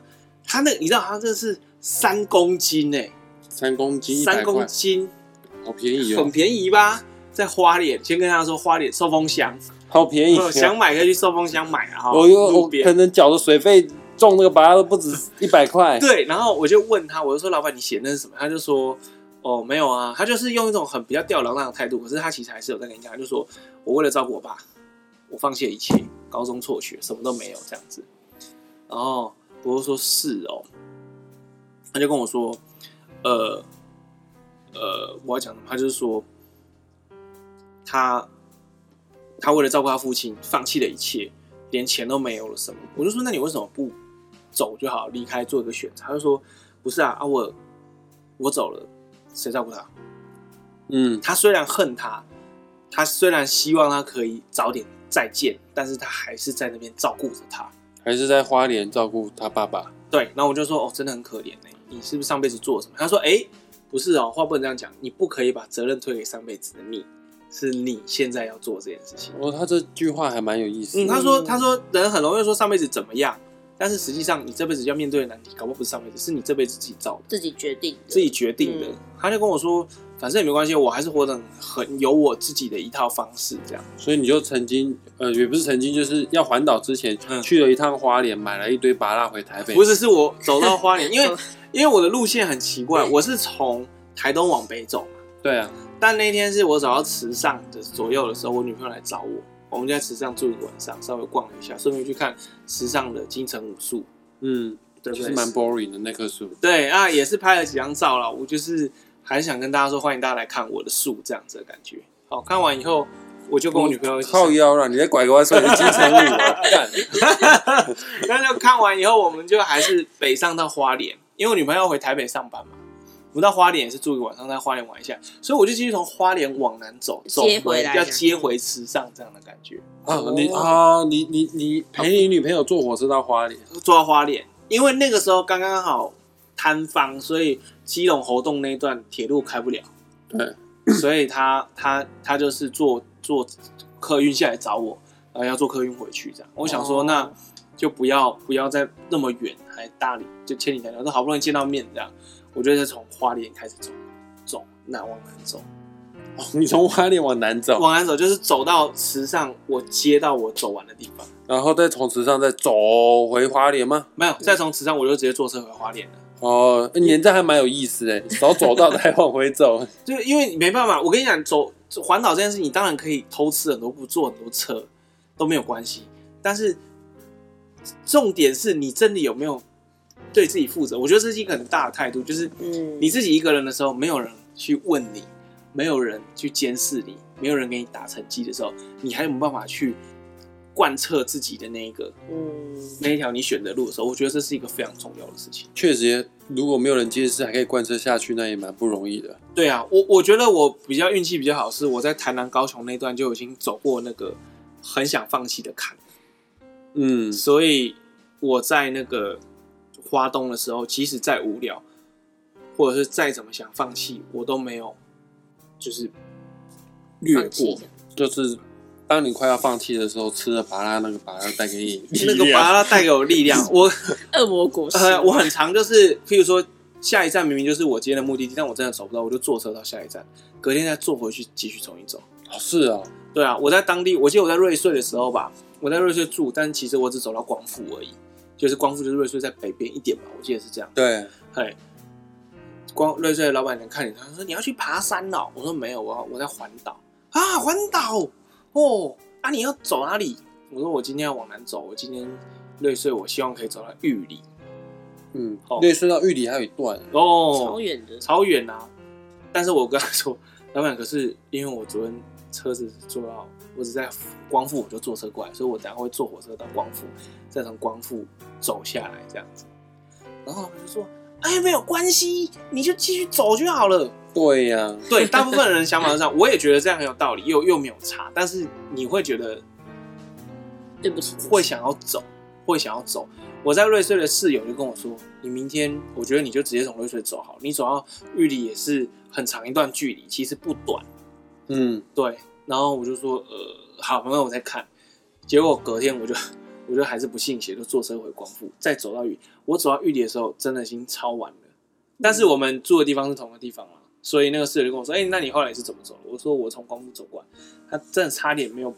他那个、你知道他这是三公斤哎，三公斤，三公斤，好便宜哦，很便宜吧？在花莲，先跟他说花莲寿丰乡，好便宜，想买可以去寿丰乡买啊，我又我可能缴的水费。种那个芭乐都不止一百块。[LAUGHS] 对，然后我就问他，我就说：“老板，你写那是什么？”他就说：“哦，没有啊。”他就是用一种很比较吊儿郎当的态度，可是他其实还是有在跟你讲，他就说：“我为了照顾我爸，我放弃了一切，高中辍学，什么都没有这样子。”然后我就说：“是哦。”他就跟我说：“呃，呃，我要讲什么？他就是说，他他为了照顾他父亲，放弃了一切，连钱都没有了，什么？”我就说：“那你为什么不？”走就好，离开做一个选择。他就说：“不是啊，啊我我走了，谁照顾他？嗯，他虽然恨他，他虽然希望他可以早点再见，但是他还是在那边照顾着他，还是在花莲照顾他爸爸。对，然后我就说：哦，真的很可怜呢。你是不是上辈子做了什么？他说：哎，不是哦，话不能这样讲，你不可以把责任推给上辈子的你，是你现在要做这件事情。哦，他这句话还蛮有意思。嗯，他说：他说人很容易说上辈子怎么样。”但是实际上，你这辈子要面对的难题，搞不好不是上辈子，是你这辈子自己造的，自己决定，自己决定的。嗯、他就跟我说，反正也没关系，我还是活得很有我自己的一套方式，这样。所以你就曾经，呃，也不是曾经，就是要环岛之前，去了一趟花莲，买了一堆芭拉回台北。不是，是我走到花莲，[LAUGHS] 因为因为我的路线很奇怪，我是从台东往北走嘛。对啊。但那天是我走到池上的左右的时候，我女朋友来找我，我们就在池上住一个晚上，稍微逛了一下，顺便去看池上的金城武术。嗯，对，是蛮 boring 的那棵树。对啊，也是拍了几张照了。我就是还是想跟大家说，欢迎大家来看我的树，这样子的感觉。好，看完以后，我就跟我女朋友一起靠腰了。你在拐个弯说你金城武 [LAUGHS] 干？那就看完以后，我们就还是北上到花莲，因为我女朋友要回台北上班嘛。我们到花莲也是住一个晚上，在花莲玩一下，所以我就继续从花莲往南走，走回来要接回池上这样的感觉。啊，你啊，你你你陪你女朋友坐火车到花莲，坐到花莲，因为那个时候刚刚好摊方，所以基隆活动那一段铁路开不了。对，[COUGHS] 所以他他他就是坐坐客运下来找我，然后要坐客运回去这样。我想说，那就不要不要再那么远，还大理就千里迢迢，都好不容易见到面这样。我觉得是从花莲开始走，走南往南走。哦，你从花莲往南走，往南走就是走到池上，我接到我走完的地方，然后再从池上再走回花莲吗？没有，再从池上我就直接坐车回花莲了。哦，你这还蛮有意思的，[LAUGHS] 少走到再往回走，[LAUGHS] 就因为你没办法，我跟你讲，走环岛这件事，你当然可以偷吃很多不，坐很多车都没有关系，但是重点是你真的有没有对自己负责？我觉得这是一个很大的态度，就是嗯你自己一个人的时候，没有人去问你。没有人去监视你，没有人给你打成绩的时候，你还有没有办法去贯彻自己的那一个，嗯，那一条你选的路的时候，我觉得这是一个非常重要的事情。确实，如果没有人监视，还可以贯彻下去，那也蛮不容易的。对啊，我我觉得我比较运气比较好，是我在台南、高雄那段就已经走过那个很想放弃的坎，嗯，所以我在那个花东的时候，即使再无聊，或者是再怎么想放弃，我都没有。就是略过，就是当你快要放弃的时候，吃了芭乐，那个芭乐带给你那个芭乐带给我力量。我 [LAUGHS] 恶魔果实，呃，我很常就是，譬如说下一站明明就是我今天的目的地，但我真的走不到，我就坐车到下一站，隔天再坐回去继续走一走。哦，是啊，对啊，我在当地，我记得我在瑞穗的时候吧，我在瑞穗住，但其实我只走到光复而已，就是光复就是瑞穗在北边一点吧，我记得是这样。对，嘿。光瑞穗的老板娘看你，他说：“你要去爬山哦。”我说：“没有，我要我在环岛啊，环岛哦啊，你要走哪里？”我说：“我今天要往南走，我今天瑞穗，我希望可以走到玉里。”嗯哦，对，说到玉里还有一段，哦，超远的，超远啊！但是我跟他说，老板，可是因为我昨天车子坐到，我只在光复，我就坐车过来，所以我等下会坐火车到光复，再从光复走下来这样子。然后老板就说：“哎，没有关系，你就继续走就好了。”对呀、啊，对，大部分人想法是这样，我也觉得这样很有道理，又又没有差，但是你会觉得对不起，会想要走，会想要走。我在瑞穗的室友就跟我说：“你明天，我觉得你就直接从瑞穗走好，你走到玉里也是很长一段距离，其实不短。”嗯，对。然后我就说：“呃，好，那我再看。”结果隔天我就，[LAUGHS] 我就还是不信邪，就坐车回光复，再走到玉。我走到玉里的时候，真的已经超晚了。但是我们住的地方是同一个地方嘛，所以那个室友就跟我说：“哎、欸，那你后来是怎么走的？”我说：“我从光复走过来。”他真的差点没有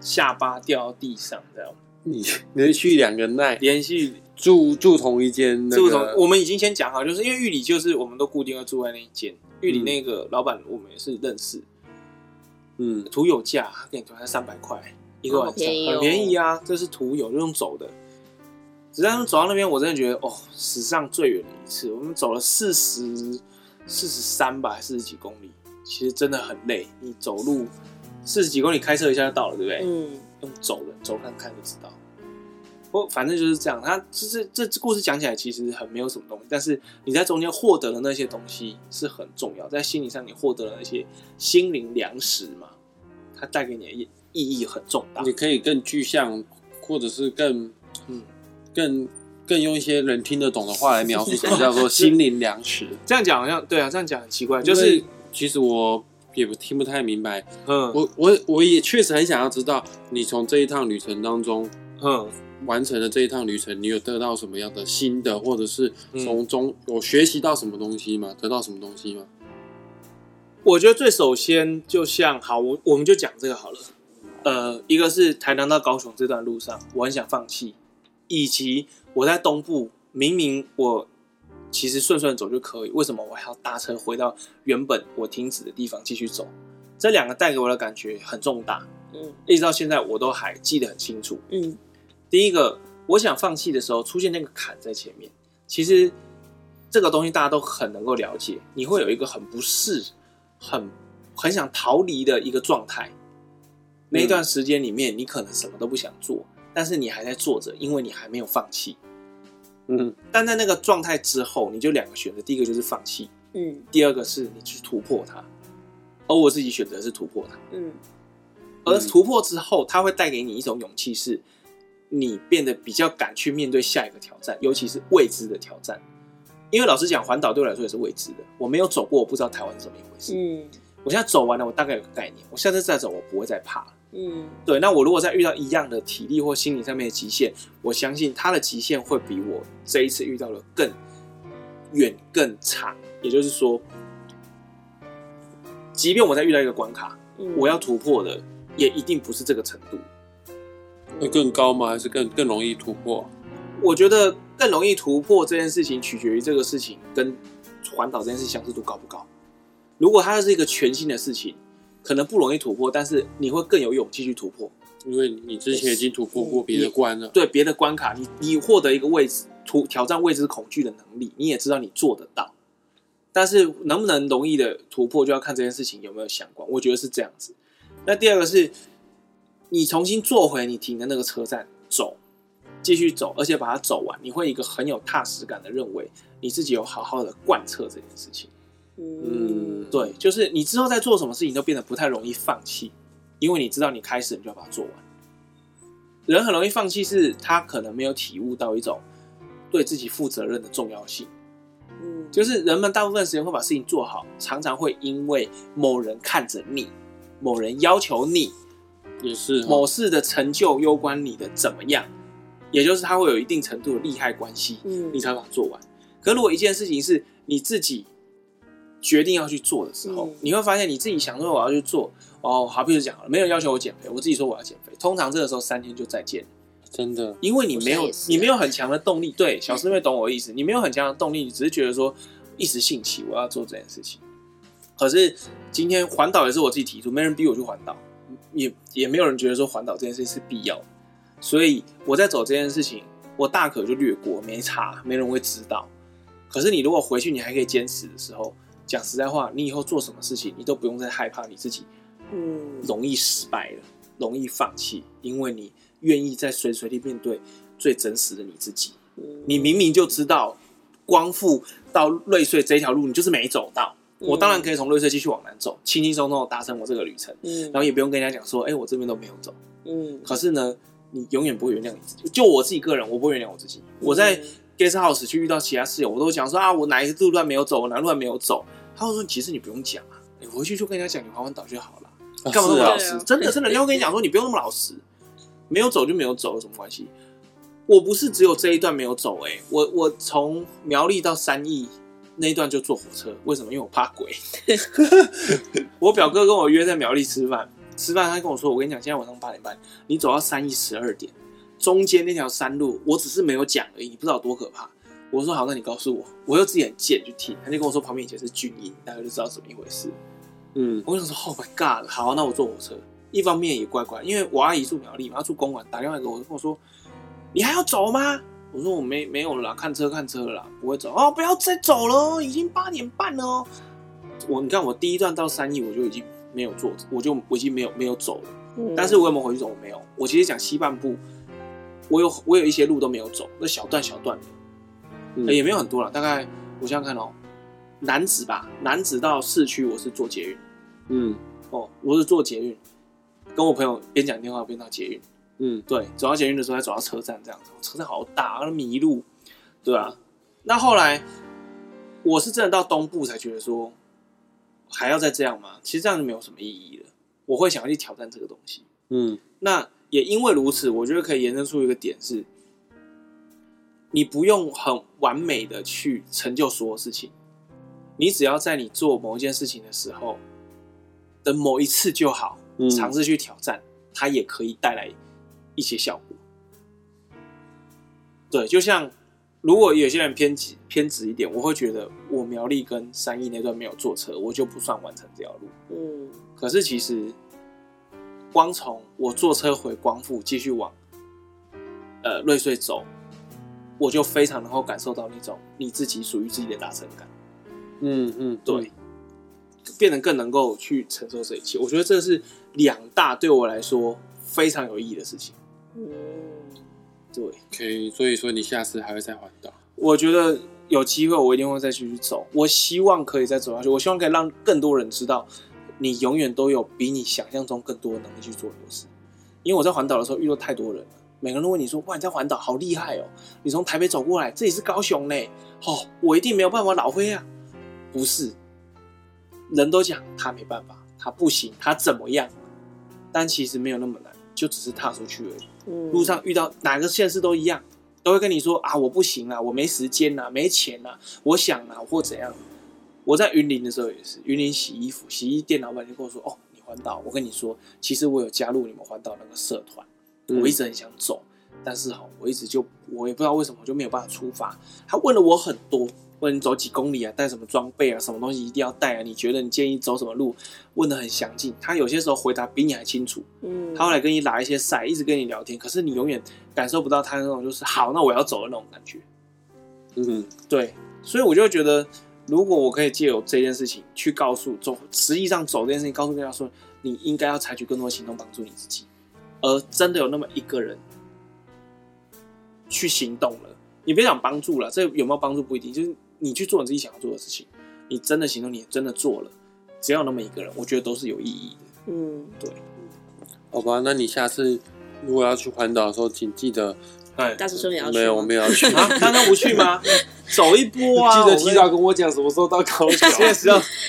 下巴掉到地上，这样。你连续两个耐连续住住同一间、那个，住同我们已经先讲好，就是因为玉里就是我们都固定要住在那一间。玉里那个老板我们也是认识，嗯，图有价，他给你团才三百块一个晚上，很便宜啊。这是图有就用走的，只是他们走到那边，我真的觉得哦，史上最远的一次，我们走了四十四十三吧，四十几公里，其实真的很累。你走路四十几公里，开车一下就到了，对不对？嗯，用走的，走看看就知道。不，反正就是这样。他就是这故事讲起来其实很没有什么东西，但是你在中间获得的那些东西是很重要，在心理上你获得了那些心灵粮食嘛，它带给你的意义很重大。你可以更具象，或者是更嗯，更更用一些人听得懂的话来描述什么叫做 [LAUGHS] 心灵粮食。这样讲好像对啊，这样讲很奇怪，就是其实我也不听不太明白。嗯，我我我也确实很想要知道，你从这一趟旅程当中，嗯。完成了这一趟旅程，你有得到什么样的新的，或者是从中有学习到什么东西吗？得到什么东西吗？我觉得最首先，就像好，我我们就讲这个好了。呃，一个是台南到高雄这段路上，我很想放弃，以及我在东部，明明我其实顺顺走就可以，为什么我还要搭车回到原本我停止的地方继续走？这两个带给我的感觉很重大，嗯，一直到现在我都还记得很清楚，嗯。第一个，我想放弃的时候，出现那个坎在前面。其实这个东西大家都很能够了解，你会有一个很不适、很很想逃离的一个状态。那一段时间里面，你可能什么都不想做，但是你还在做着，因为你还没有放弃。嗯，但在那个状态之后，你就两个选择：第一个就是放弃，嗯，第二个是你去突破它。而我自己选择是突破它，嗯，而突破之后，它会带给你一种勇气，是。你变得比较敢去面对下一个挑战，尤其是未知的挑战。因为老实讲，环岛对我来说也是未知的，我没有走过，我不知道台湾是怎么一回事。嗯，我现在走完了，我大概有个概念。我下次再走，我不会再怕。嗯，对。那我如果再遇到一样的体力或心理上面的极限，我相信他的极限会比我这一次遇到的更远、更长。也就是说，即便我再遇到一个关卡，嗯，我要突破的也一定不是这个程度。会更高吗？还是更更容易突破？我觉得更容易突破这件事情，取决于这个事情跟环岛这件事相似度高不高。如果它是一个全新的事情，可能不容易突破，但是你会更有勇气去突破，因为你之前已经突破过别的关了。对别的关卡，你你获得一个位置突挑战未知恐惧的能力，你也知道你做得到。但是能不能容易的突破，就要看这件事情有没有相关。我觉得是这样子。那第二个是。你重新坐回你停的那个车站，走，继续走，而且把它走完，你会一个很有踏实感的认为你自己有好好的贯彻这件事情。嗯，对，就是你之后在做什么事情都变得不太容易放弃，因为你知道你开始你就要把它做完。人很容易放弃，是他可能没有体悟到一种对自己负责任的重要性。嗯，就是人们大部分时间会把事情做好，常常会因为某人看着你，某人要求你。也是某事的成就攸关你的怎么样，也就是他会有一定程度的利害关系，嗯，你才把它做完。可如果一件事情是你自己决定要去做的时候，嗯、你会发现你自己想说我要去做，哦，好，比如讲了，没有人要求我减肥，我自己说我要减肥，通常这个时候三天就再见，真的，因为你没有你没有很强的动力。对，小师妹懂我的意思，嗯、你没有很强的动力，你只是觉得说一时兴起我要做这件事情。可是今天环岛也是我自己提出，没人逼我去环岛。也也没有人觉得说环岛这件事情是必要的，所以我在走这件事情，我大可就略过，没差，没人会知道。可是你如果回去，你还可以坚持的时候，讲实在话，你以后做什么事情，你都不用再害怕你自己，嗯，容易失败了，容易放弃，因为你愿意在随时随地面对最真实的你自己。你明明就知道光复到瑞穗这条路，你就是没走到。我当然可以从瑞穗继续往南走，轻轻松松的达成我这个旅程，然后也不用跟人家讲说，哎，我这边都没有走。嗯，可是呢，你永远不会原谅你自己。就我自己个人，我不会原谅我自己。我在。Guest house 去遇到其他室友，我都讲说啊，我哪一个路段没有走，我哪路段没有走。他会说，其实你不用讲啊，你回去就跟人家讲，你环环岛就好了，干嘛那么老实？真的真的，人家会跟你讲说，你不用那么老实，没有走就没有走，有什么关系？我不是只有这一段没有走，欸，哎，我我从苗栗到三义那一段就坐火车，为什么？因为我怕鬼。[LAUGHS] 我表哥跟我约在苗栗吃饭，吃饭他跟我说，我跟你讲，今天晚上八点半，你走到三义十二点。中间那条山路，我只是没有讲而已，你不知道多可怕。我说好，那你告诉我，我又自己很贱去听，他就跟我说旁边以前是军营，大概就知道怎么一回事。嗯，我想说，Oh my God，好，那我坐火车。一方面也怪怪，因为我阿姨住苗栗嘛，她住公馆，打电话给我，跟我说，你还要走吗？我说我没没有了啦，看车看车了啦，不会走哦，不要再走了，已经八点半了哦。我你看我第一段到三义，我就已经没有坐，我就我已经没有没有走了。嗯，但是我有没有回去走？我没有。我其实讲西半部。我有我有一些路都没有走，那小段小段的，嗯欸、也没有很多了。大概我想想看哦，男子吧，男子到市区我是坐捷运，嗯，哦，我是坐捷运，跟我朋友边讲电话边到捷运，嗯，对，走到捷运的时候再走到车站这样子，车站好大，迷路，对啊。那后来我是真的到东部才觉得说还要再这样吗？其实这样就没有什么意义了。我会想要去挑战这个东西，嗯，那。也因为如此，我觉得可以延伸出一个点是，你不用很完美的去成就所有事情，你只要在你做某一件事情的时候的某一次就好，尝试去挑战，它也可以带来一些效果。对，就像如果有些人偏执偏执一点，我会觉得我苗栗跟三义那段没有坐车，我就不算完成这条路。嗯，可是其实。光从我坐车回光复，继续往呃瑞穗走，我就非常能够感受到那种你自己属于自己的达成感。嗯嗯，对，变得更能够去承受这一切。我觉得这是两大对我来说非常有意义的事情。嗯，对。可以，所以说你下次还会再环岛？我觉得有机会，我一定会再继续走。我希望可以再走下去。我希望可以让更多人知道。你永远都有比你想象中更多的能力去做很多事，因为我在环岛的时候遇到太多人了，每个人都问你说：“哇，你在环岛好厉害哦！你从台北走过来，这里是高雄呢，哦，我一定没有办法老灰啊！”不是，人都讲他没办法，他不行，他怎么样？但其实没有那么难，就只是踏出去而已。嗯，路上遇到哪个县市都一样，都会跟你说：“啊，我不行啊，我没时间啊，没钱啊，我想啊，或怎样。”我在云林的时候也是，云林洗衣服，洗衣店老板就跟我说：“哦，你环岛，我跟你说，其实我有加入你们环岛那个社团，我一直很想走，但是哈，我一直就我也不知道为什么就没有办法出发。他问了我很多，问你走几公里啊，带什么装备啊，什么东西一定要带啊？你觉得你建议走什么路？问的很详尽。他有些时候回答比你还清楚。嗯，他后来跟你拉一些赛，一直跟你聊天，可是你永远感受不到他那种就是好，那我要走的那种感觉。嗯，对，所以我就觉得。如果我可以借由这件事情去告诉走，实际上走这件事情，告诉大家说，你应该要采取更多的行动帮助你自己，而真的有那么一个人去行动了，你别讲帮助了，这有没有帮助不一定，就是你去做你自己想要做的事情，你真的行动，你真的做了，只要有那么一个人，我觉得都是有意义的。嗯，对。好吧，那你下次如果要去环岛的时候，请记得。大师兄也要去？没有，我没有要去 [LAUGHS] 啊！刚刚不去吗？[LAUGHS] 走一波啊！记得提早跟我讲什么时候到高雄。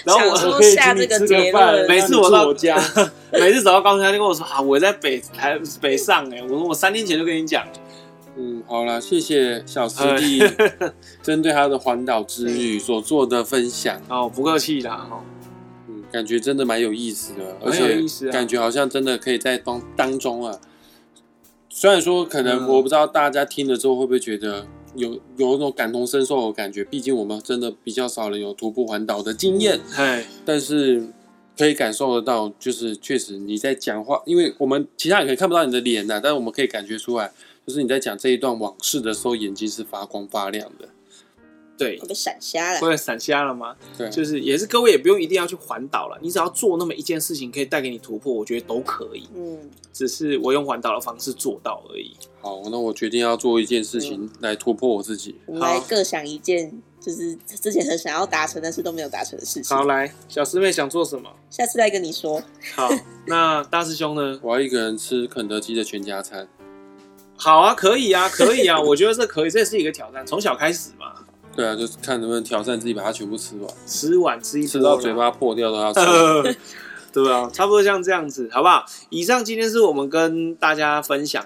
然后我可以请你吃个饭。每次我到我家，每次走到高雄，他就跟我说：“啊，我在北台北上哎。”我说：“我三天前就跟你讲。”嗯，好了，谢谢小师弟 [LAUGHS] 针对他的环岛之旅所做的分享。哦，不客气啦，哈。嗯，感觉真的蛮有意思的，而且感觉好像真的可以在当当中啊。虽然说可能我不知道大家听了之后会不会觉得有有一种感同身受的感觉，毕竟我们真的比较少人有徒步环岛的经验。哎，但是可以感受得到，就是确实你在讲话，因为我们其他人可能看不到你的脸呐，但是我们可以感觉出来，就是你在讲这一段往事的时候，眼睛是发光发亮的。对我，被闪瞎了。会闪瞎了吗？对，就是也是各位也不用一定要去环岛了，你只要做那么一件事情，可以带给你突破，我觉得都可以。嗯，只是我用环岛的方式做到而已。好，那我决定要做一件事情来突破我自己。我们来各想一件，就是之前很想要达成但是都没有达成的事情。好，来，小师妹想做什么？下次再跟你说。好，那大师兄呢？我要一个人吃肯德基的全家餐。好啊，可以啊，可以啊，我觉得这可以，这是一个挑战，从小开始嘛。对啊，就是看能不能挑战自己把它全部吃完，吃完吃一吃到嘴巴破掉都要吃。[LAUGHS] 对啊，差不多像这样子，好不好？以上今天是我们跟大家分享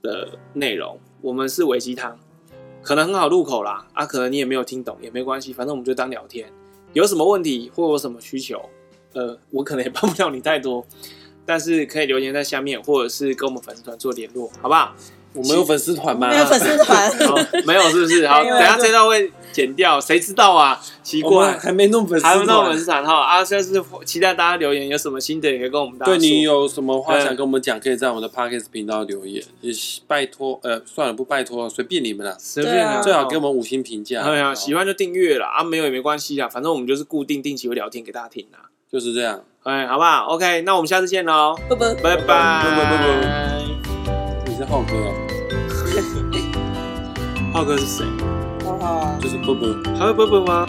的内容。我们是维鸡汤，可能很好入口啦，啊，可能你也没有听懂也没关系，反正我们就当聊天。有什么问题或有什么需求，呃，我可能也帮不了你太多，但是可以留言在下面，或者是跟我们粉丝团做联络，好不好？我们有粉丝团吗？没有粉丝团，[LAUGHS] 没有是不是？[LAUGHS] 好，等下这段会剪掉，谁知道啊？奇怪，还没弄粉丝团，还没弄粉丝团哈啊！现在是期待大家留言，有什么心得也可以跟我们大家说。对你有什么话想跟我们讲，可以在我们的 Podcast 频道留言。也拜托，呃，算了，不拜托，随便你们啦，随便啊，最好给我们五星评价。对啊，喜欢就订阅了啊，没有也没关系啊，反正我们就是固定定期会聊天给大家听啊，就是这样。哎，好不好？OK，那我们下次见喽，拜拜，拜拜。你是浩哥哦。[LAUGHS] 浩哥是谁？浩浩啊，就是波波，还有波波吗？